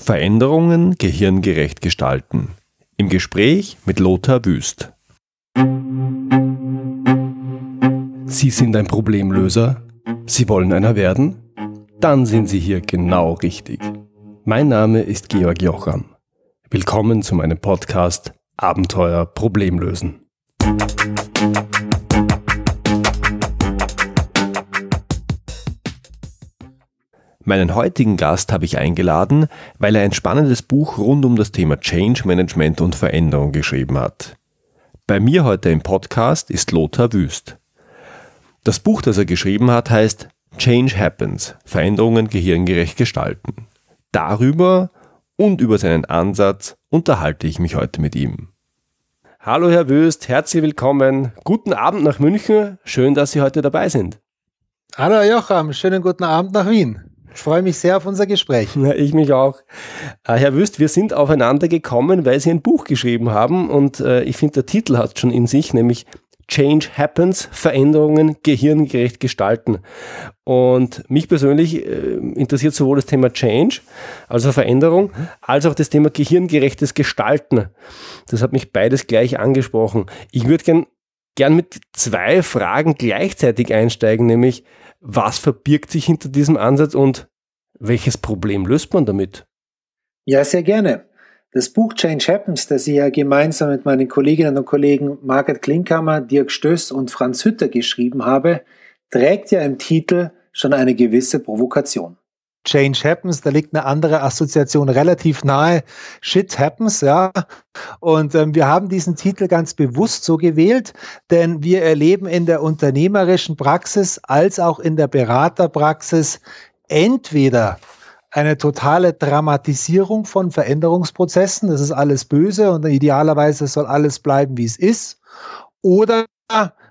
Veränderungen gehirngerecht gestalten. Im Gespräch mit Lothar Wüst. Sie sind ein Problemlöser? Sie wollen einer werden? Dann sind Sie hier genau richtig. Mein Name ist Georg Jocham. Willkommen zu meinem Podcast Abenteuer Problemlösen. Meinen heutigen Gast habe ich eingeladen, weil er ein spannendes Buch rund um das Thema Change Management und Veränderung geschrieben hat. Bei mir heute im Podcast ist Lothar Wüst. Das Buch, das er geschrieben hat, heißt Change Happens, Veränderungen gehirngerecht gestalten. Darüber und über seinen Ansatz unterhalte ich mich heute mit ihm. Hallo Herr Wüst, herzlich willkommen. Guten Abend nach München. Schön, dass Sie heute dabei sind. Hallo Jocham, schönen guten Abend nach Wien. Ich freue mich sehr auf unser Gespräch. Ja, ich mich auch. Äh, Herr Wüst, wir sind aufeinander gekommen, weil Sie ein Buch geschrieben haben und äh, ich finde, der Titel hat schon in sich, nämlich Change Happens, Veränderungen gehirngerecht gestalten. Und mich persönlich äh, interessiert sowohl das Thema Change, also Veränderung, als auch das Thema gehirngerechtes Gestalten. Das hat mich beides gleich angesprochen. Ich würde gern, gern mit zwei Fragen gleichzeitig einsteigen, nämlich was verbirgt sich hinter diesem Ansatz und welches Problem löst man damit? Ja, sehr gerne. Das Buch Change Happens, das ich ja gemeinsam mit meinen Kolleginnen und Kollegen Margaret Klinkhammer, Dirk Stöß und Franz Hütter geschrieben habe, trägt ja im Titel schon eine gewisse Provokation. Change happens, da liegt eine andere Assoziation relativ nahe. Shit happens, ja. Und ähm, wir haben diesen Titel ganz bewusst so gewählt, denn wir erleben in der unternehmerischen Praxis als auch in der Beraterpraxis entweder eine totale Dramatisierung von Veränderungsprozessen, das ist alles böse und idealerweise soll alles bleiben, wie es ist, oder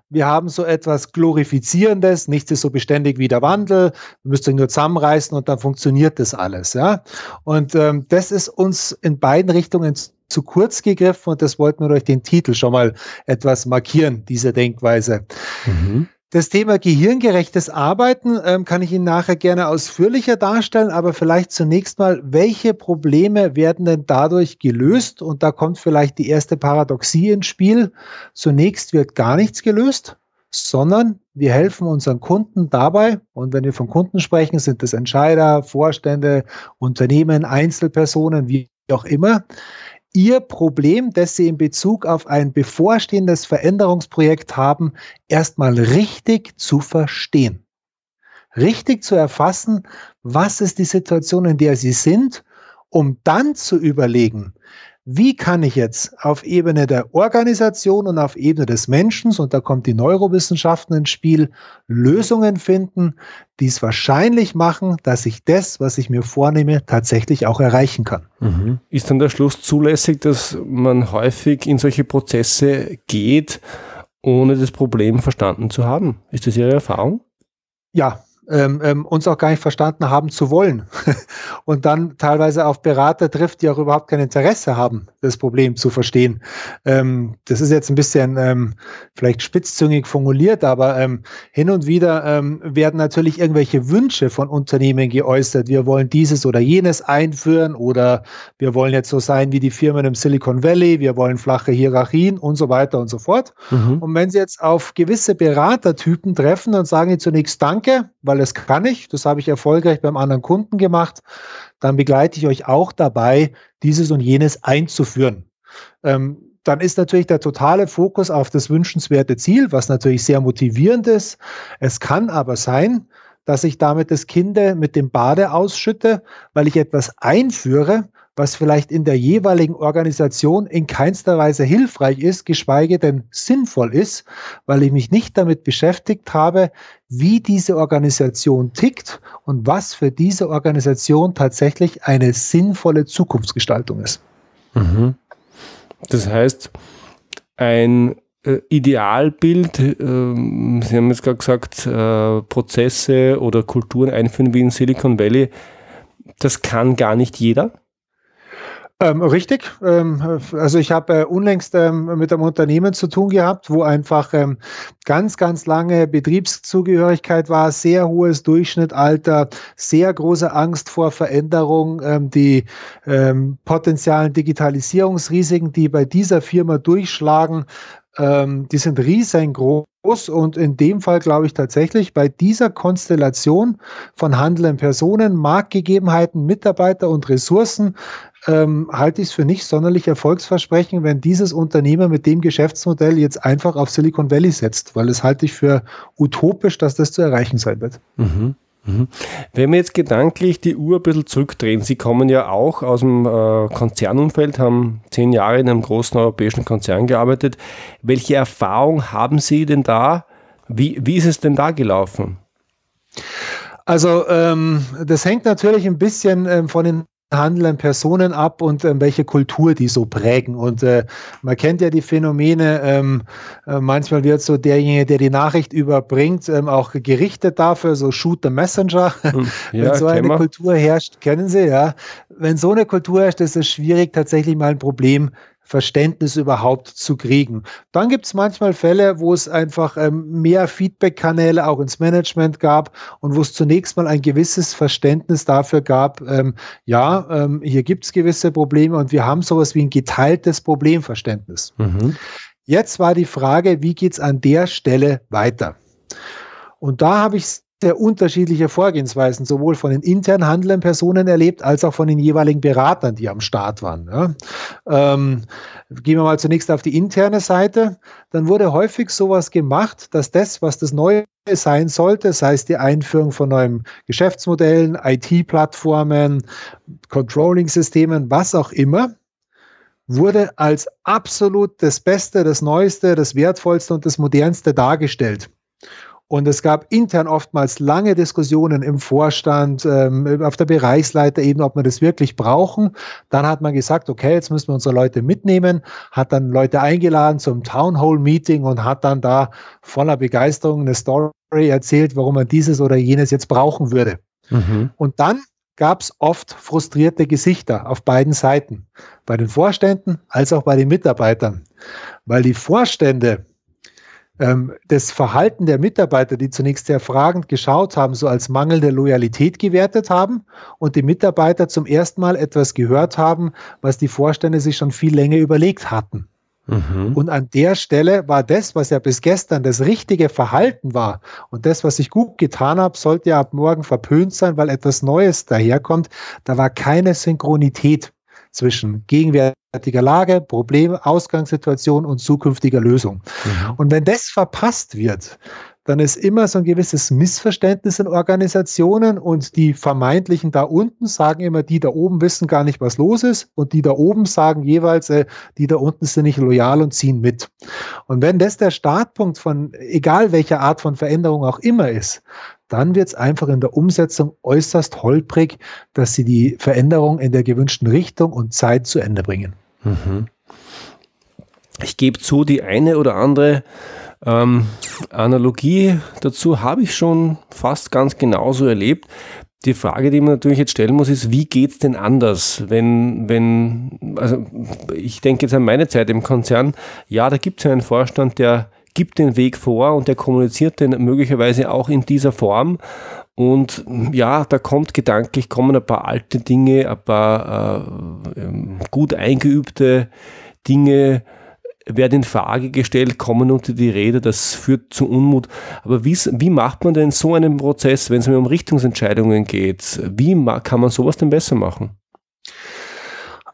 wir haben so etwas Glorifizierendes, nichts ist so beständig wie der Wandel, wir müssen nur zusammenreißen und dann funktioniert das alles. Ja? Und ähm, das ist uns in beiden Richtungen zu kurz gegriffen und das wollten wir durch den Titel schon mal etwas markieren, diese Denkweise. Mhm. Das Thema gehirngerechtes Arbeiten ähm, kann ich Ihnen nachher gerne ausführlicher darstellen, aber vielleicht zunächst mal, welche Probleme werden denn dadurch gelöst? Und da kommt vielleicht die erste Paradoxie ins Spiel. Zunächst wird gar nichts gelöst, sondern wir helfen unseren Kunden dabei, und wenn wir von Kunden sprechen, sind das Entscheider, Vorstände, Unternehmen, Einzelpersonen, wie auch immer, Ihr Problem, das Sie in Bezug auf ein bevorstehendes Veränderungsprojekt haben, erstmal richtig zu verstehen. Richtig zu erfassen, was ist die Situation, in der Sie sind, um dann zu überlegen, wie kann ich jetzt auf Ebene der Organisation und auf Ebene des Menschen, und da kommt die Neurowissenschaften ins Spiel, Lösungen finden, die es wahrscheinlich machen, dass ich das, was ich mir vornehme, tatsächlich auch erreichen kann. Mhm. Ist dann der Schluss zulässig, dass man häufig in solche Prozesse geht, ohne das Problem verstanden zu haben? Ist das Ihre Erfahrung? Ja, ähm, ähm, uns auch gar nicht verstanden haben zu wollen. und dann teilweise auf Berater trifft, die auch überhaupt kein Interesse haben, das Problem zu verstehen. Ähm, das ist jetzt ein bisschen ähm, vielleicht spitzzüngig formuliert, aber ähm, hin und wieder ähm, werden natürlich irgendwelche Wünsche von Unternehmen geäußert. Wir wollen dieses oder jenes einführen oder wir wollen jetzt so sein wie die Firmen im Silicon Valley, wir wollen flache Hierarchien und so weiter und so fort. Mhm. Und wenn Sie jetzt auf gewisse Beratertypen treffen, dann sagen Sie zunächst Danke, weil das kann ich, das habe ich erfolgreich beim anderen Kunden gemacht, dann begleite ich euch auch dabei, dieses und jenes einzuführen. Ähm, dann ist natürlich der totale Fokus auf das wünschenswerte Ziel, was natürlich sehr motivierend ist. Es kann aber sein, dass ich damit das Kind mit dem Bade ausschütte, weil ich etwas einführe, was vielleicht in der jeweiligen Organisation in keinster Weise hilfreich ist, geschweige denn sinnvoll ist, weil ich mich nicht damit beschäftigt habe, wie diese Organisation tickt und was für diese Organisation tatsächlich eine sinnvolle Zukunftsgestaltung ist. Mhm. Das heißt, ein äh, Idealbild, äh, Sie haben jetzt gerade gesagt, äh, Prozesse oder Kulturen einführen wie in Silicon Valley, das kann gar nicht jeder? Ähm, richtig. Ähm, also ich habe äh, unlängst ähm, mit einem Unternehmen zu tun gehabt, wo einfach ähm, ganz, ganz lange Betriebszugehörigkeit war, sehr hohes Durchschnittalter, sehr große Angst vor Veränderung, ähm, die ähm, potenzialen Digitalisierungsrisiken, die bei dieser Firma durchschlagen, die sind riesengroß und in dem Fall glaube ich tatsächlich bei dieser Konstellation von handelnden Personen, Marktgegebenheiten, Mitarbeiter und Ressourcen ähm, halte ich es für nicht sonderlich erfolgsversprechend, wenn dieses Unternehmen mit dem Geschäftsmodell jetzt einfach auf Silicon Valley setzt, weil es halte ich für utopisch, dass das zu erreichen sein wird. Mhm. Mhm. Wenn wir jetzt gedanklich die Uhr ein bisschen zurückdrehen, Sie kommen ja auch aus dem äh, Konzernumfeld, haben zehn Jahre in einem großen europäischen Konzern gearbeitet. Welche Erfahrung haben Sie denn da? Wie, wie ist es denn da gelaufen? Also ähm, das hängt natürlich ein bisschen ähm, von den handeln Personen ab und ähm, welche Kultur die so prägen. Und äh, man kennt ja die Phänomene, ähm, äh, manchmal wird so derjenige, der die Nachricht überbringt, ähm, auch gerichtet dafür, so Shoot the Messenger. Hm, ja, Wenn so eine Kultur herrscht, kennen Sie, ja. Wenn so eine Kultur herrscht, ist es schwierig, tatsächlich mal ein Problem Verständnis überhaupt zu kriegen. Dann gibt es manchmal Fälle, wo es einfach ähm, mehr Feedback-Kanäle auch ins Management gab und wo es zunächst mal ein gewisses Verständnis dafür gab, ähm, ja, ähm, hier gibt es gewisse Probleme und wir haben sowas wie ein geteiltes Problemverständnis. Mhm. Jetzt war die Frage, wie geht es an der Stelle weiter? Und da habe ich sehr unterschiedliche Vorgehensweisen, sowohl von den intern handelnden Personen erlebt, als auch von den jeweiligen Beratern, die am Start waren. Ja. Ähm, gehen wir mal zunächst auf die interne Seite. Dann wurde häufig sowas gemacht, dass das, was das Neue sein sollte, sei es die Einführung von neuen Geschäftsmodellen, IT-Plattformen, Controlling-Systemen, was auch immer, wurde als absolut das Beste, das Neueste, das Wertvollste und das Modernste dargestellt. Und es gab intern oftmals lange Diskussionen im Vorstand, ähm, auf der Bereichsleiterebene, ob wir das wirklich brauchen. Dann hat man gesagt, okay, jetzt müssen wir unsere Leute mitnehmen, hat dann Leute eingeladen zum Town Hall Meeting und hat dann da voller Begeisterung eine Story erzählt, warum man dieses oder jenes jetzt brauchen würde. Mhm. Und dann gab es oft frustrierte Gesichter auf beiden Seiten, bei den Vorständen als auch bei den Mitarbeitern, weil die Vorstände ähm, das Verhalten der Mitarbeiter, die zunächst sehr fragend geschaut haben, so als mangelnde Loyalität gewertet haben und die Mitarbeiter zum ersten Mal etwas gehört haben, was die Vorstände sich schon viel länger überlegt hatten. Mhm. Und an der Stelle war das, was ja bis gestern das richtige Verhalten war und das, was ich gut getan habe, sollte ja ab morgen verpönt sein, weil etwas Neues daherkommt. Da war keine Synchronität zwischen gegenwärtiger Lage, Problem, Ausgangssituation und zukünftiger Lösung. Mhm. Und wenn das verpasst wird, dann ist immer so ein gewisses Missverständnis in Organisationen und die vermeintlichen da unten sagen immer, die da oben wissen gar nicht, was los ist und die da oben sagen jeweils, äh, die da unten sind nicht loyal und ziehen mit. Und wenn das der Startpunkt von egal welcher Art von Veränderung auch immer ist, dann wird es einfach in der Umsetzung äußerst holprig, dass sie die Veränderung in der gewünschten Richtung und Zeit zu Ende bringen. Mhm. Ich gebe zu, die eine oder andere ähm, Analogie dazu habe ich schon fast ganz genauso erlebt. Die Frage, die man natürlich jetzt stellen muss, ist, wie geht's denn anders, wenn, wenn, also ich denke jetzt an meine Zeit im Konzern, ja, da gibt es einen Vorstand, der gibt den Weg vor und der kommuniziert den möglicherweise auch in dieser Form. Und ja, da kommt gedanklich, kommen ein paar alte Dinge, ein paar äh, ähm, gut eingeübte Dinge werden in Frage gestellt, kommen unter die Rede, das führt zu Unmut. Aber wie, wie macht man denn so einen Prozess, wenn es mir um Richtungsentscheidungen geht? Wie kann man sowas denn besser machen?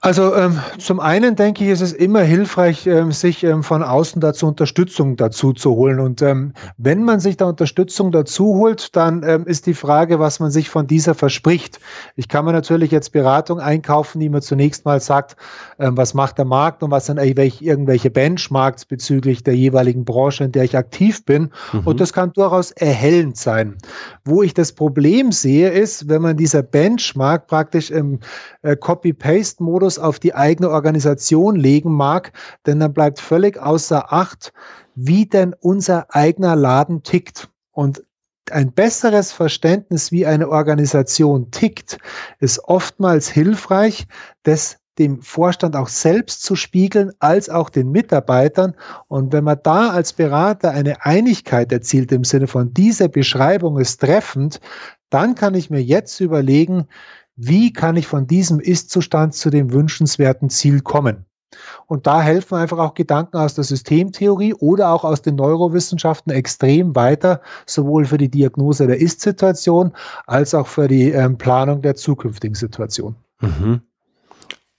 Also ähm, zum einen denke ich, ist es immer hilfreich, ähm, sich ähm, von außen dazu Unterstützung dazu zu holen. Und ähm, wenn man sich da Unterstützung dazu holt, dann ähm, ist die Frage, was man sich von dieser verspricht. Ich kann mir natürlich jetzt Beratung einkaufen, die mir zunächst mal sagt, ähm, was macht der Markt und was sind irgendwelche Benchmarks bezüglich der jeweiligen Branche, in der ich aktiv bin. Mhm. Und das kann durchaus erhellend sein. Wo ich das Problem sehe, ist, wenn man dieser Benchmark praktisch im äh, Copy-Paste-Modus Fokus auf die eigene Organisation legen mag, denn dann bleibt völlig außer Acht, wie denn unser eigener Laden tickt. Und ein besseres Verständnis, wie eine Organisation tickt, ist oftmals hilfreich, das dem Vorstand auch selbst zu spiegeln, als auch den Mitarbeitern. Und wenn man da als Berater eine Einigkeit erzielt im Sinne von diese Beschreibung ist treffend, dann kann ich mir jetzt überlegen, wie kann ich von diesem Ist-Zustand zu dem wünschenswerten Ziel kommen. Und da helfen einfach auch Gedanken aus der Systemtheorie oder auch aus den Neurowissenschaften extrem weiter, sowohl für die Diagnose der Ist-Situation als auch für die ähm, Planung der zukünftigen Situation. Mhm.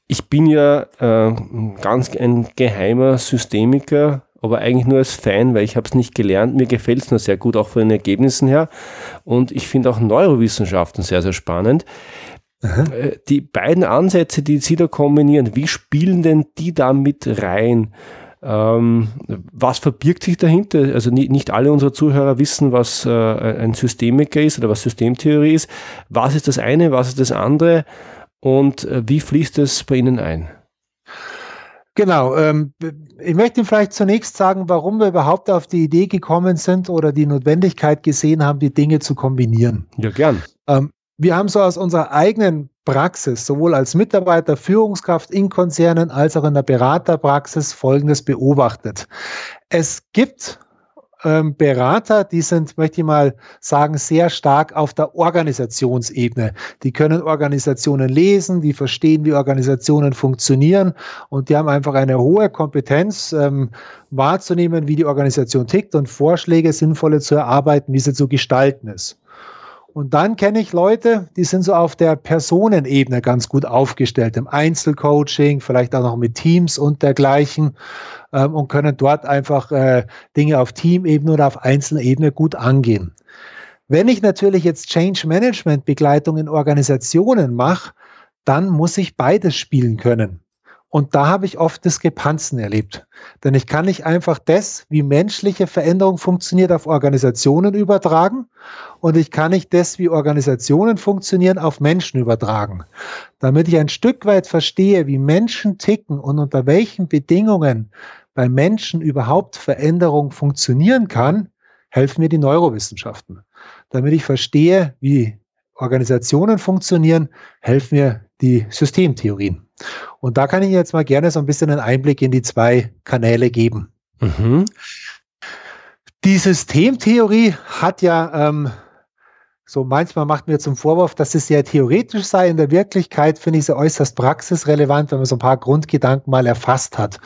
Ich bin ja äh, ganz ein geheimer Systemiker, aber eigentlich nur als Fan, weil ich habe es nicht gelernt. Mir gefällt es nur sehr gut, auch von den Ergebnissen her. Und ich finde auch Neurowissenschaften sehr, sehr spannend. Aha. Äh, die beiden Ansätze, die Sie da kombinieren, wie spielen denn die da mit rein? Ähm, was verbirgt sich dahinter? Also nicht, nicht alle unserer Zuhörer wissen, was äh, ein Systemiker ist oder was Systemtheorie ist. Was ist das eine, was ist das andere und äh, wie fließt es bei Ihnen ein? Genau. Ähm, ich möchte vielleicht zunächst sagen, warum wir überhaupt auf die Idee gekommen sind oder die Notwendigkeit gesehen haben, die Dinge zu kombinieren. Ja, gern. Ähm, wir haben so aus unserer eigenen Praxis, sowohl als Mitarbeiter, Führungskraft in Konzernen als auch in der Beraterpraxis Folgendes beobachtet. Es gibt ähm, Berater, die sind, möchte ich mal sagen, sehr stark auf der Organisationsebene. Die können Organisationen lesen, die verstehen, wie Organisationen funktionieren und die haben einfach eine hohe Kompetenz, ähm, wahrzunehmen, wie die Organisation tickt und Vorschläge sinnvolle zu erarbeiten, wie sie zu gestalten ist. Und dann kenne ich Leute, die sind so auf der Personenebene ganz gut aufgestellt, im Einzelcoaching, vielleicht auch noch mit Teams und dergleichen ähm, und können dort einfach äh, Dinge auf Teamebene oder auf Einzelebene gut angehen. Wenn ich natürlich jetzt Change Management Begleitung in Organisationen mache, dann muss ich beides spielen können. Und da habe ich oft Diskrepanzen erlebt. Denn ich kann nicht einfach das, wie menschliche Veränderung funktioniert, auf Organisationen übertragen. Und ich kann nicht das, wie Organisationen funktionieren, auf Menschen übertragen. Damit ich ein Stück weit verstehe, wie Menschen ticken und unter welchen Bedingungen bei Menschen überhaupt Veränderung funktionieren kann, helfen mir die Neurowissenschaften. Damit ich verstehe, wie Organisationen funktionieren, helfen mir die Systemtheorien. Und da kann ich jetzt mal gerne so ein bisschen einen Einblick in die zwei Kanäle geben. Mhm. Die Systemtheorie hat ja ähm, so manchmal macht mir zum Vorwurf, dass es sehr theoretisch sei. In der Wirklichkeit finde ich sie äußerst praxisrelevant, wenn man so ein paar Grundgedanken mal erfasst hat.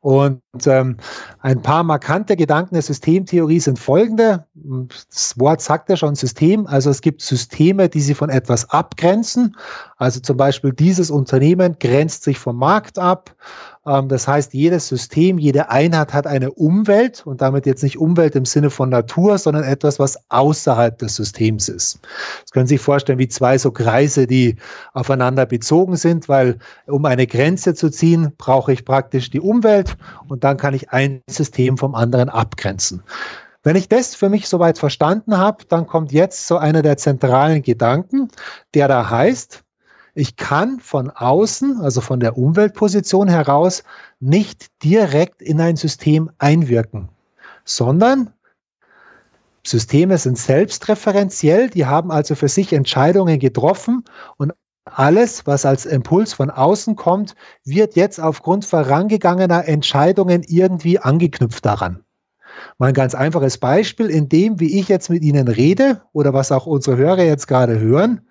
Und ähm, ein paar markante Gedanken der Systemtheorie sind folgende. Das Wort sagt ja schon System. Also es gibt Systeme, die sie von etwas abgrenzen. Also zum Beispiel dieses Unternehmen grenzt sich vom Markt ab. Ähm, das heißt, jedes System, jede Einheit hat eine Umwelt und damit jetzt nicht Umwelt im Sinne von Natur, sondern etwas, was außerhalb des Systems ist. Das können Sie sich vorstellen wie zwei so Kreise, die aufeinander bezogen sind, weil um eine Grenze zu ziehen, brauche ich praktisch die Umwelt und dann kann ich ein System vom anderen abgrenzen. Wenn ich das für mich soweit verstanden habe, dann kommt jetzt so einer der zentralen Gedanken, der da heißt, ich kann von außen, also von der Umweltposition heraus, nicht direkt in ein System einwirken, sondern Systeme sind selbstreferenziell, die haben also für sich Entscheidungen getroffen und alles, was als Impuls von außen kommt, wird jetzt aufgrund vorangegangener Entscheidungen irgendwie angeknüpft daran. Mal ein ganz einfaches Beispiel, in dem, wie ich jetzt mit Ihnen rede oder was auch unsere Hörer jetzt gerade hören,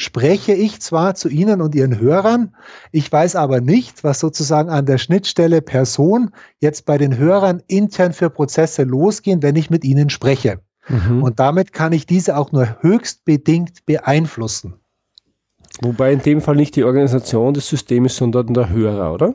spreche ich zwar zu Ihnen und Ihren Hörern, ich weiß aber nicht, was sozusagen an der Schnittstelle Person jetzt bei den Hörern intern für Prozesse losgehen, wenn ich mit Ihnen spreche. Mhm. Und damit kann ich diese auch nur höchst bedingt beeinflussen. Wobei in dem Fall nicht die Organisation des Systems, sondern der Hörer, oder?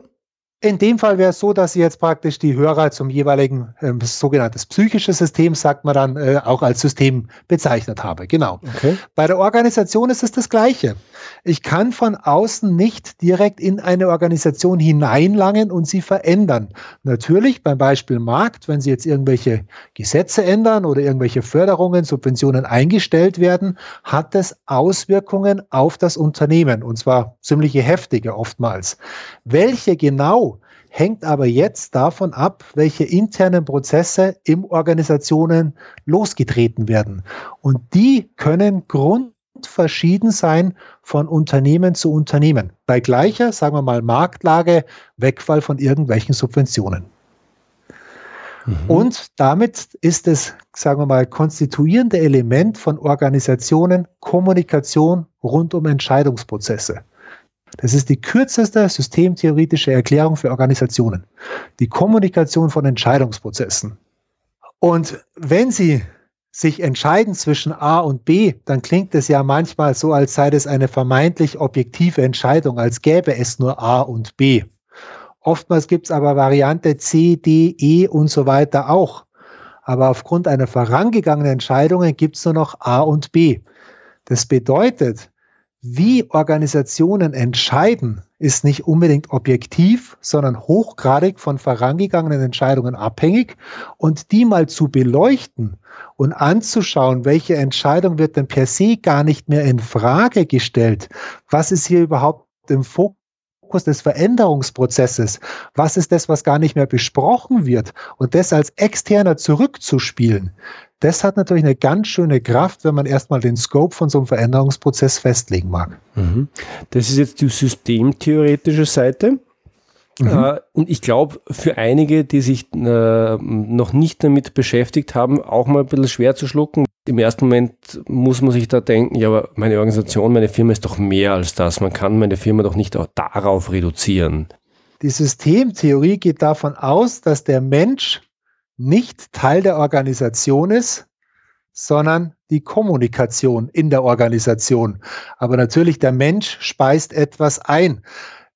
In dem Fall wäre es so, dass Sie jetzt praktisch die Hörer zum jeweiligen äh, sogenanntes psychisches System, sagt man dann, äh, auch als System bezeichnet habe. Genau. Okay. Bei der Organisation ist es das Gleiche. Ich kann von außen nicht direkt in eine Organisation hineinlangen und sie verändern. Natürlich beim Beispiel Markt, wenn Sie jetzt irgendwelche Gesetze ändern oder irgendwelche Förderungen, Subventionen eingestellt werden, hat es Auswirkungen auf das Unternehmen und zwar ziemliche heftige oftmals. Welche genau hängt aber jetzt davon ab, welche internen Prozesse im Organisationen losgetreten werden. Und die können Grund grundverschieden sein von Unternehmen zu Unternehmen. Bei gleicher, sagen wir mal, Marktlage, Wegfall von irgendwelchen Subventionen. Mhm. Und damit ist es, sagen wir mal, konstituierende Element von Organisationen Kommunikation rund um Entscheidungsprozesse. Das ist die kürzeste systemtheoretische Erklärung für Organisationen. Die Kommunikation von Entscheidungsprozessen. Und wenn Sie sich entscheiden zwischen A und B, dann klingt es ja manchmal so, als sei das eine vermeintlich objektive Entscheidung, als gäbe es nur A und B. Oftmals gibt es aber Variante C, D, E und so weiter auch. Aber aufgrund einer vorangegangenen Entscheidung gibt es nur noch A und B. Das bedeutet, wie Organisationen entscheiden, ist nicht unbedingt objektiv, sondern hochgradig von vorangegangenen Entscheidungen abhängig. Und die mal zu beleuchten und anzuschauen, welche Entscheidung wird denn per se gar nicht mehr in Frage gestellt? Was ist hier überhaupt im Fokus? Des Veränderungsprozesses, was ist das, was gar nicht mehr besprochen wird und das als externer zurückzuspielen, das hat natürlich eine ganz schöne Kraft, wenn man erstmal den Scope von so einem Veränderungsprozess festlegen mag. Mhm. Das ist jetzt die systemtheoretische Seite. Mhm. Äh, und ich glaube, für einige, die sich äh, noch nicht damit beschäftigt haben, auch mal ein bisschen schwer zu schlucken. Im ersten Moment muss man sich da denken, ja, aber meine Organisation, meine Firma ist doch mehr als das. Man kann meine Firma doch nicht auch darauf reduzieren. Die Systemtheorie geht davon aus, dass der Mensch nicht Teil der Organisation ist, sondern die Kommunikation in der Organisation. Aber natürlich, der Mensch speist etwas ein.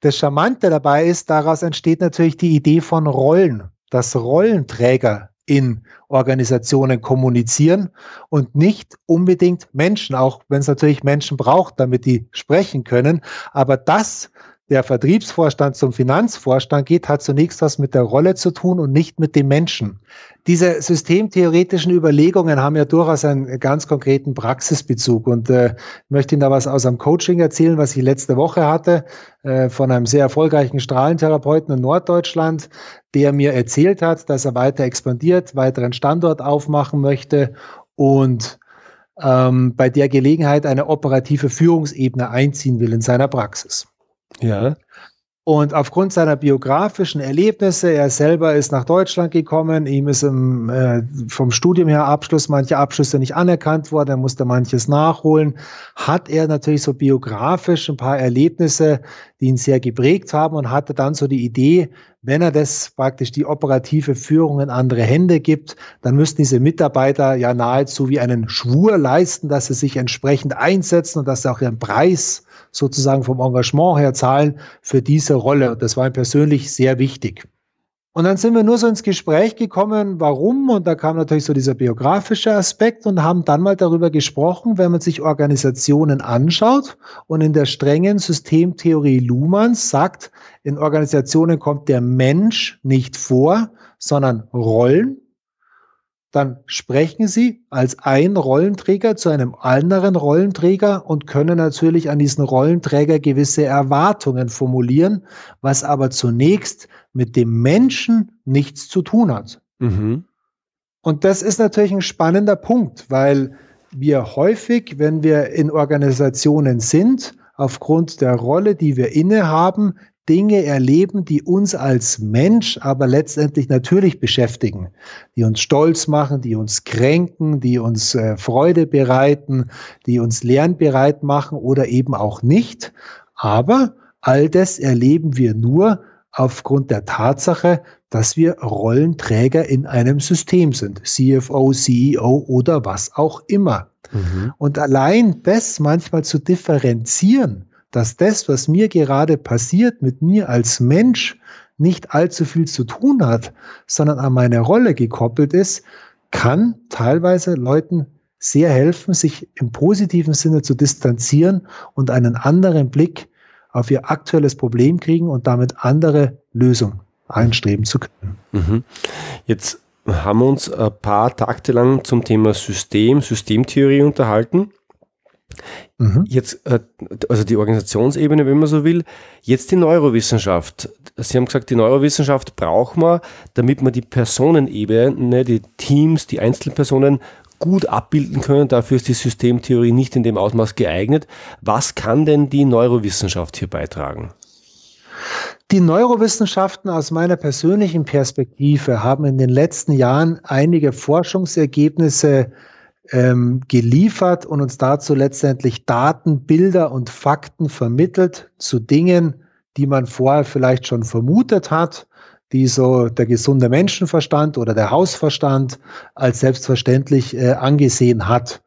Das Charmante dabei ist, daraus entsteht natürlich die Idee von Rollen, dass Rollenträger in Organisationen kommunizieren und nicht unbedingt Menschen, auch wenn es natürlich Menschen braucht, damit die sprechen können. Aber das der Vertriebsvorstand zum Finanzvorstand geht, hat zunächst was mit der Rolle zu tun und nicht mit dem Menschen. Diese systemtheoretischen Überlegungen haben ja durchaus einen ganz konkreten Praxisbezug und äh, möchte Ihnen da was aus einem Coaching erzählen, was ich letzte Woche hatte äh, von einem sehr erfolgreichen Strahlentherapeuten in Norddeutschland, der mir erzählt hat, dass er weiter expandiert, weiteren Standort aufmachen möchte und ähm, bei der Gelegenheit eine operative Führungsebene einziehen will in seiner Praxis. Ja. Und aufgrund seiner biografischen Erlebnisse, er selber ist nach Deutschland gekommen, ihm ist im, äh, vom Studium her Abschluss, manche Abschlüsse nicht anerkannt worden, er musste manches nachholen, hat er natürlich so biografisch ein paar Erlebnisse, die ihn sehr geprägt haben und hatte dann so die Idee, wenn er das praktisch die operative Führung in andere Hände gibt, dann müssten diese Mitarbeiter ja nahezu wie einen Schwur leisten, dass sie sich entsprechend einsetzen und dass sie auch ihren Preis sozusagen vom Engagement her zahlen für diese Rolle. Das war ihm persönlich sehr wichtig. Und dann sind wir nur so ins Gespräch gekommen, warum, und da kam natürlich so dieser biografische Aspekt und haben dann mal darüber gesprochen, wenn man sich Organisationen anschaut und in der strengen Systemtheorie Luhmanns sagt, in Organisationen kommt der Mensch nicht vor, sondern Rollen dann sprechen Sie als ein Rollenträger zu einem anderen Rollenträger und können natürlich an diesen Rollenträger gewisse Erwartungen formulieren, was aber zunächst mit dem Menschen nichts zu tun hat. Mhm. Und das ist natürlich ein spannender Punkt, weil wir häufig, wenn wir in Organisationen sind, aufgrund der Rolle, die wir innehaben, Dinge erleben, die uns als Mensch aber letztendlich natürlich beschäftigen, die uns stolz machen, die uns kränken, die uns äh, Freude bereiten, die uns lernbereit machen oder eben auch nicht. Aber all das erleben wir nur aufgrund der Tatsache, dass wir Rollenträger in einem System sind, CFO, CEO oder was auch immer. Mhm. Und allein das manchmal zu differenzieren, dass das, was mir gerade passiert, mit mir als Mensch nicht allzu viel zu tun hat, sondern an meine Rolle gekoppelt ist, kann teilweise Leuten sehr helfen, sich im positiven Sinne zu distanzieren und einen anderen Blick auf ihr aktuelles Problem kriegen und damit andere Lösungen einstreben zu können. Mhm. Jetzt haben wir uns ein paar Takte lang zum Thema System, Systemtheorie unterhalten. Mhm. Jetzt, äh, also die Organisationsebene, wenn man so will, jetzt die Neurowissenschaft. Sie haben gesagt, die Neurowissenschaft braucht man, damit man die Personenebene, die Teams, die Einzelpersonen gut abbilden können. Dafür ist die Systemtheorie nicht in dem Ausmaß geeignet. Was kann denn die Neurowissenschaft hier beitragen? Die Neurowissenschaften aus meiner persönlichen Perspektive haben in den letzten Jahren einige Forschungsergebnisse ähm, geliefert und uns dazu letztendlich Daten, Bilder und Fakten vermittelt zu Dingen, die man vorher vielleicht schon vermutet hat, die so der gesunde Menschenverstand oder der Hausverstand als selbstverständlich äh, angesehen hat.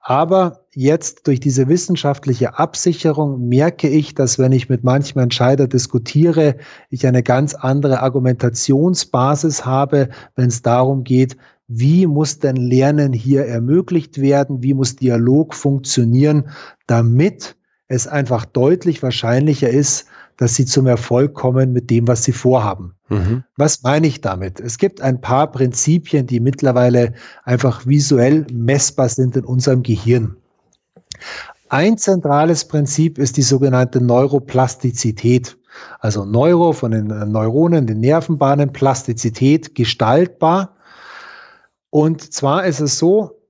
Aber jetzt durch diese wissenschaftliche Absicherung merke ich, dass wenn ich mit manchem Entscheider diskutiere, ich eine ganz andere Argumentationsbasis habe, wenn es darum geht, wie muss denn Lernen hier ermöglicht werden, wie muss Dialog funktionieren, damit es einfach deutlich wahrscheinlicher ist, dass sie zum Erfolg kommen mit dem, was sie vorhaben. Mhm. Was meine ich damit? Es gibt ein paar Prinzipien, die mittlerweile einfach visuell messbar sind in unserem Gehirn. Ein zentrales Prinzip ist die sogenannte Neuroplastizität. Also Neuro von den Neuronen, den Nervenbahnen, Plastizität, gestaltbar. Und zwar ist es so,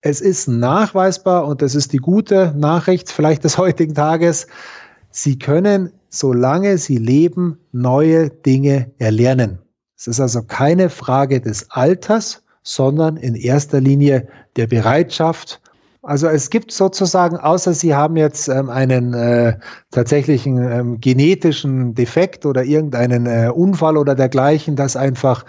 es ist nachweisbar und das ist die gute Nachricht vielleicht des heutigen Tages. Sie können solange sie leben, neue Dinge erlernen. Es ist also keine Frage des Alters, sondern in erster Linie der Bereitschaft. Also es gibt sozusagen, außer Sie haben jetzt ähm, einen äh, tatsächlichen ähm, genetischen Defekt oder irgendeinen äh, Unfall oder dergleichen, dass einfach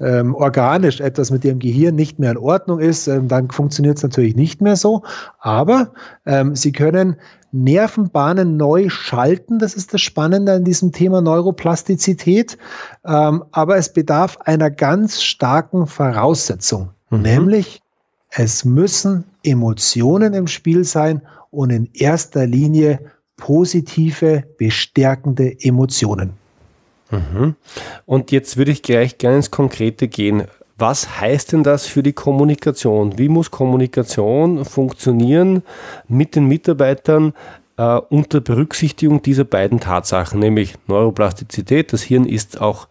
ähm, organisch etwas mit Ihrem Gehirn nicht mehr in Ordnung ist, ähm, dann funktioniert es natürlich nicht mehr so. Aber ähm, Sie können Nervenbahnen neu schalten. Das ist das Spannende an diesem Thema Neuroplastizität. Ähm, aber es bedarf einer ganz starken Voraussetzung, mhm. nämlich es müssen Emotionen im Spiel sein und in erster Linie positive, bestärkende Emotionen. Mhm. Und jetzt würde ich gleich gerne ins Konkrete gehen. Was heißt denn das für die Kommunikation? Wie muss Kommunikation funktionieren mit den Mitarbeitern äh, unter Berücksichtigung dieser beiden Tatsachen, nämlich Neuroplastizität, das Hirn ist auch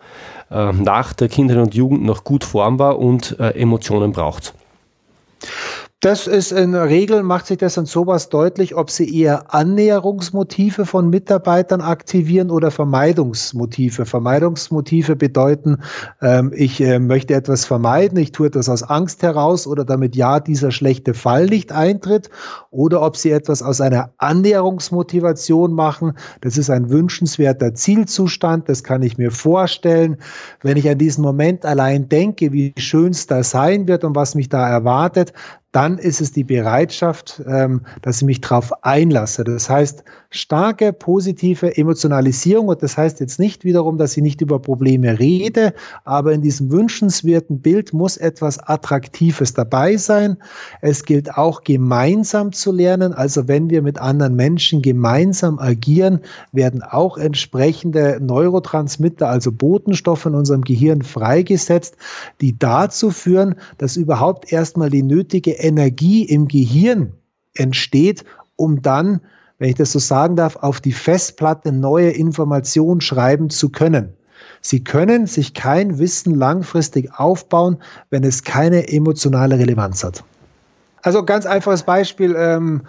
äh, nach der Kindheit und Jugend noch gut formbar und äh, Emotionen braucht das ist in der Regel, macht sich das an sowas deutlich, ob sie eher Annäherungsmotive von Mitarbeitern aktivieren oder Vermeidungsmotive. Vermeidungsmotive bedeuten, ähm, ich äh, möchte etwas vermeiden, ich tue etwas aus Angst heraus oder damit ja dieser schlechte Fall nicht eintritt. Oder ob sie etwas aus einer Annäherungsmotivation machen. Das ist ein wünschenswerter Zielzustand, das kann ich mir vorstellen. Wenn ich an diesen Moment allein denke, wie schön es da sein wird und was mich da erwartet, dann ist es die Bereitschaft, ähm, dass ich mich darauf einlasse. Das heißt, starke positive Emotionalisierung und das heißt jetzt nicht wiederum, dass ich nicht über Probleme rede, aber in diesem wünschenswerten Bild muss etwas Attraktives dabei sein. Es gilt auch gemeinsam zu lernen. Also wenn wir mit anderen Menschen gemeinsam agieren, werden auch entsprechende Neurotransmitter, also Botenstoffe in unserem Gehirn freigesetzt, die dazu führen, dass überhaupt erstmal die nötige Energie im Gehirn entsteht, um dann, wenn ich das so sagen darf, auf die Festplatte neue Informationen schreiben zu können. Sie können sich kein Wissen langfristig aufbauen, wenn es keine emotionale Relevanz hat. Also ganz einfaches Beispiel. Ähm,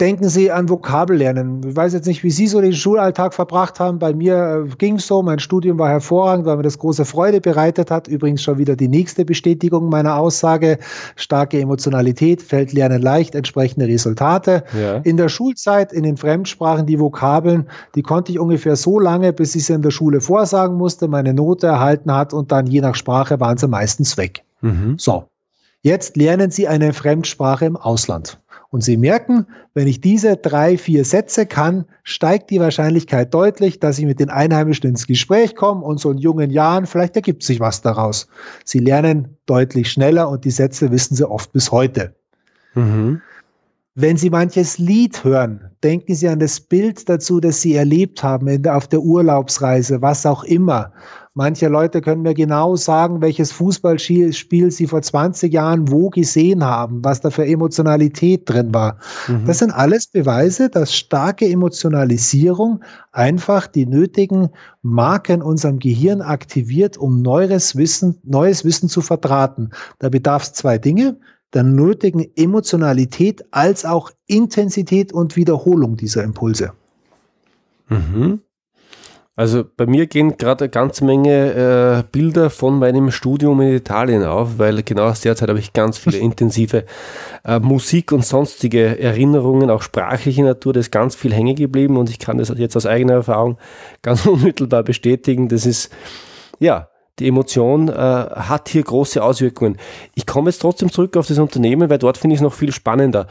denken Sie an Vokabellernen. Ich weiß jetzt nicht, wie Sie so den Schulalltag verbracht haben. Bei mir äh, ging es so. Mein Studium war hervorragend, weil mir das große Freude bereitet hat. Übrigens schon wieder die nächste Bestätigung meiner Aussage. Starke Emotionalität, fällt Lernen leicht, entsprechende Resultate. Ja. In der Schulzeit, in den Fremdsprachen, die Vokabeln, die konnte ich ungefähr so lange, bis ich sie in der Schule vorsagen musste, meine Note erhalten hat und dann je nach Sprache waren sie meistens weg. Mhm. So. Jetzt lernen Sie eine Fremdsprache im Ausland. Und Sie merken, wenn ich diese drei, vier Sätze kann, steigt die Wahrscheinlichkeit deutlich, dass ich mit den Einheimischen ins Gespräch komme und so in jungen Jahren vielleicht ergibt sich was daraus. Sie lernen deutlich schneller und die Sätze wissen Sie oft bis heute. Mhm. Wenn Sie manches Lied hören, denken Sie an das Bild dazu, das Sie erlebt haben auf der Urlaubsreise, was auch immer. Manche Leute können mir genau sagen, welches Fußballspiel sie vor 20 Jahren wo gesehen haben, was da für Emotionalität drin war. Mhm. Das sind alles Beweise, dass starke Emotionalisierung einfach die nötigen Marken in unserem Gehirn aktiviert, um neues Wissen, neues Wissen zu verdrahten. Da bedarf es zwei Dinge. der nötigen Emotionalität als auch Intensität und Wiederholung dieser Impulse. Mhm. Also bei mir gehen gerade eine ganze Menge äh, Bilder von meinem Studium in Italien auf, weil genau aus der Zeit habe ich ganz viele intensive äh, Musik und sonstige Erinnerungen, auch sprachliche Natur, da ist ganz viel hängen geblieben und ich kann das jetzt aus eigener Erfahrung ganz unmittelbar bestätigen. Das ist, ja, die Emotion äh, hat hier große Auswirkungen. Ich komme jetzt trotzdem zurück auf das Unternehmen, weil dort finde ich es noch viel spannender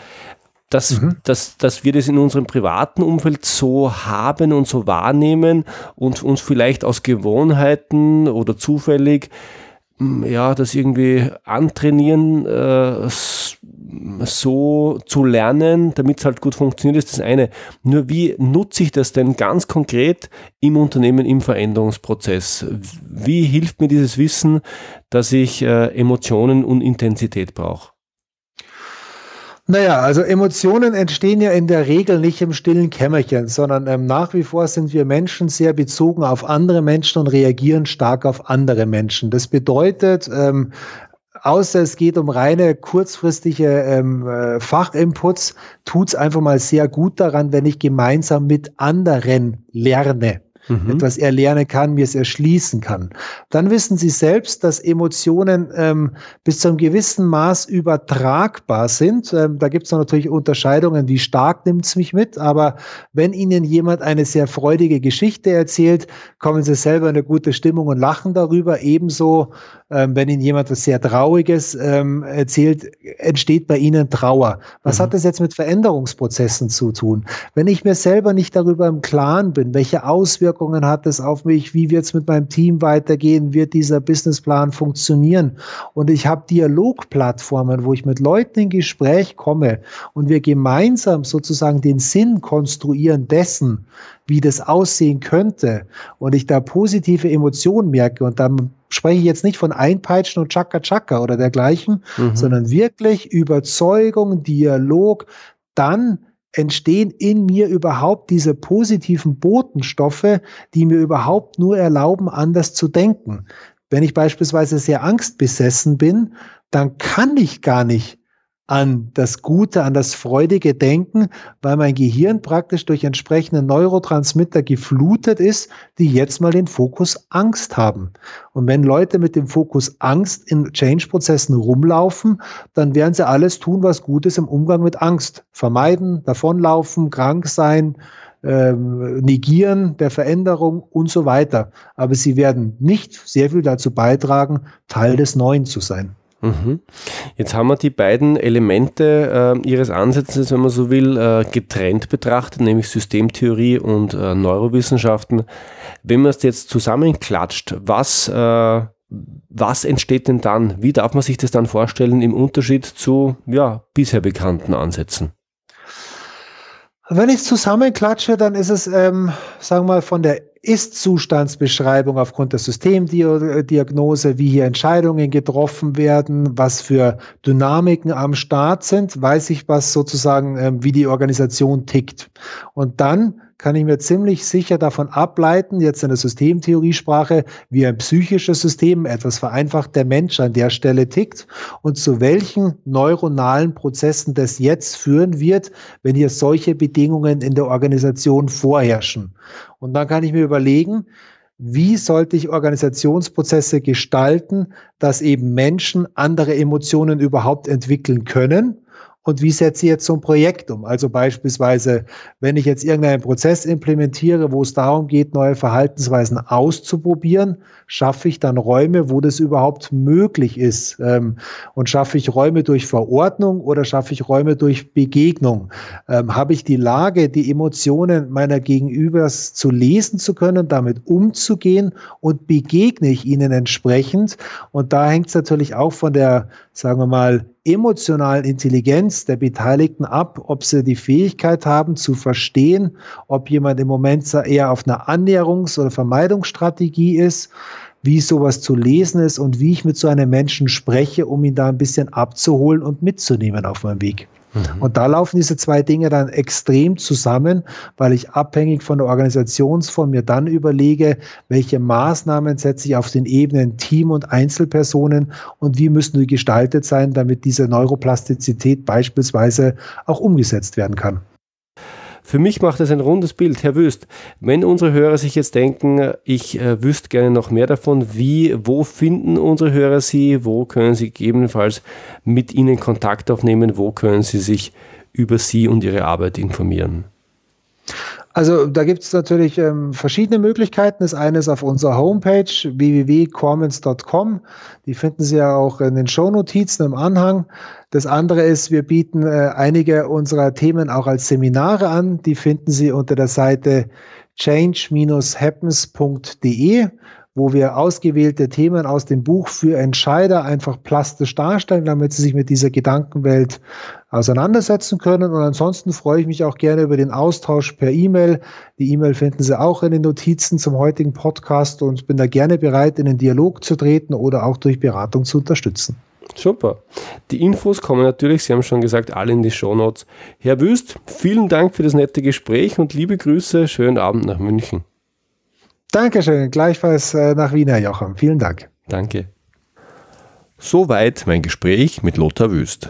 dass, mhm. dass, dass wir das in unserem privaten Umfeld so haben und so wahrnehmen und uns vielleicht aus Gewohnheiten oder zufällig hm, ja, das irgendwie antrainieren, äh, so zu lernen, damit es halt gut funktioniert, ist das eine. Nur wie nutze ich das denn ganz konkret im Unternehmen, im Veränderungsprozess? Wie hilft mir dieses Wissen, dass ich äh, Emotionen und Intensität brauche? Naja, also Emotionen entstehen ja in der Regel nicht im stillen Kämmerchen, sondern ähm, nach wie vor sind wir Menschen sehr bezogen auf andere Menschen und reagieren stark auf andere Menschen. Das bedeutet, ähm, außer es geht um reine kurzfristige ähm, äh, Fachinputs, tut's einfach mal sehr gut daran, wenn ich gemeinsam mit anderen lerne mhm. etwas erlernen kann, mir es erschließen kann. Dann wissen Sie selbst, dass Emotionen ähm, bis zu einem gewissen Maß übertragbar sind. Ähm, da gibt es natürlich Unterscheidungen, wie stark nimmt es mich mit, aber wenn Ihnen jemand eine sehr freudige Geschichte erzählt, kommen Sie selber in eine gute Stimmung und lachen darüber. Ebenso, ähm, wenn Ihnen jemand was sehr Trauriges ähm, erzählt, entsteht bei Ihnen Trauer. Was mhm. hat das jetzt mit Veränderungsprozessen zu tun? Wenn ich mir selber nicht darüber im Klaren bin, welche Auswirkungen Auswirkungen hat es auf mich? Wie wird es mit meinem Team weitergehen? Wird dieser Businessplan funktionieren? Und ich habe Dialogplattformen, wo ich mit Leuten in Gespräch komme und wir gemeinsam sozusagen den Sinn konstruieren dessen, wie das aussehen könnte und ich da positive Emotionen merke und dann spreche ich jetzt nicht von Einpeitschen und Chaka Chaka oder dergleichen, mhm. sondern wirklich Überzeugung, Dialog, dann entstehen in mir überhaupt diese positiven Botenstoffe, die mir überhaupt nur erlauben, anders zu denken. Wenn ich beispielsweise sehr angstbesessen bin, dann kann ich gar nicht an das Gute, an das freudige Denken, weil mein Gehirn praktisch durch entsprechende Neurotransmitter geflutet ist, die jetzt mal den Fokus Angst haben. Und wenn Leute mit dem Fokus Angst in Change-Prozessen rumlaufen, dann werden sie alles tun, was gut ist im Umgang mit Angst. Vermeiden, davonlaufen, krank sein, ähm, Negieren der Veränderung und so weiter. Aber sie werden nicht sehr viel dazu beitragen, Teil des Neuen zu sein. Mhm. Jetzt haben wir die beiden Elemente äh, Ihres Ansatzes, wenn man so will, äh, getrennt betrachtet, nämlich Systemtheorie und äh, Neurowissenschaften. Wenn man es jetzt zusammenklatscht, was, äh, was entsteht denn dann? Wie darf man sich das dann vorstellen im Unterschied zu ja, bisher bekannten Ansätzen? Wenn ich es zusammenklatsche, dann ist es, ähm, sagen wir mal, von der ist-Zustandsbeschreibung aufgrund der Systemdiagnose, wie hier Entscheidungen getroffen werden, was für Dynamiken am Start sind, weiß ich, was sozusagen, ähm, wie die Organisation tickt. Und dann kann ich mir ziemlich sicher davon ableiten, jetzt in der Systemtheoriesprache, wie ein psychisches System, etwas vereinfacht der Mensch an der Stelle tickt und zu welchen neuronalen Prozessen das jetzt führen wird, wenn hier solche Bedingungen in der Organisation vorherrschen. Und dann kann ich mir überlegen, wie sollte ich Organisationsprozesse gestalten, dass eben Menschen andere Emotionen überhaupt entwickeln können und wie setze ich jetzt so ein Projekt um? Also beispielsweise, wenn ich jetzt irgendeinen Prozess implementiere, wo es darum geht, neue Verhaltensweisen auszuprobieren, schaffe ich dann Räume, wo das überhaupt möglich ist? Ähm, und schaffe ich Räume durch Verordnung oder schaffe ich Räume durch Begegnung? Ähm, habe ich die Lage, die Emotionen meiner Gegenübers zu lesen zu können, damit umzugehen und begegne ich ihnen entsprechend? Und da hängt es natürlich auch von der, sagen wir mal, emotionalen Intelligenz der Beteiligten ab, ob sie die Fähigkeit haben zu verstehen, ob jemand im Moment eher auf einer Annäherungs- oder Vermeidungsstrategie ist, wie sowas zu lesen ist und wie ich mit so einem Menschen spreche, um ihn da ein bisschen abzuholen und mitzunehmen auf meinem Weg. Mhm. Und da laufen diese zwei Dinge dann extrem zusammen, weil ich abhängig von der Organisationsform mir dann überlege, welche Maßnahmen setze ich auf den Ebenen Team und Einzelpersonen und wie müssen die gestaltet sein, damit diese Neuroplastizität beispielsweise auch umgesetzt werden kann. Für mich macht das ein rundes Bild. Herr Wüst, wenn unsere Hörer sich jetzt denken, ich äh, wüsste gerne noch mehr davon, wie, wo finden unsere Hörer Sie? Wo können Sie gegebenenfalls mit Ihnen Kontakt aufnehmen? Wo können Sie sich über Sie und Ihre Arbeit informieren? Also da gibt es natürlich ähm, verschiedene Möglichkeiten. Das eine ist auf unserer Homepage www.cormans.com. Die finden Sie ja auch in den Shownotizen im Anhang. Das andere ist, wir bieten äh, einige unserer Themen auch als Seminare an. Die finden Sie unter der Seite change-happens.de wo wir ausgewählte Themen aus dem Buch für Entscheider einfach plastisch darstellen, damit sie sich mit dieser Gedankenwelt auseinandersetzen können. Und ansonsten freue ich mich auch gerne über den Austausch per E-Mail. Die E-Mail finden Sie auch in den Notizen zum heutigen Podcast und bin da gerne bereit, in den Dialog zu treten oder auch durch Beratung zu unterstützen. Super. Die Infos kommen natürlich, Sie haben schon gesagt, alle in die Shownotes. Herr Wüst, vielen Dank für das nette Gespräch und liebe Grüße, schönen Abend nach München. Dankeschön, gleichfalls äh, nach Wien, Herr Joachim. Vielen Dank. Danke. Soweit mein Gespräch mit Lothar Wüst.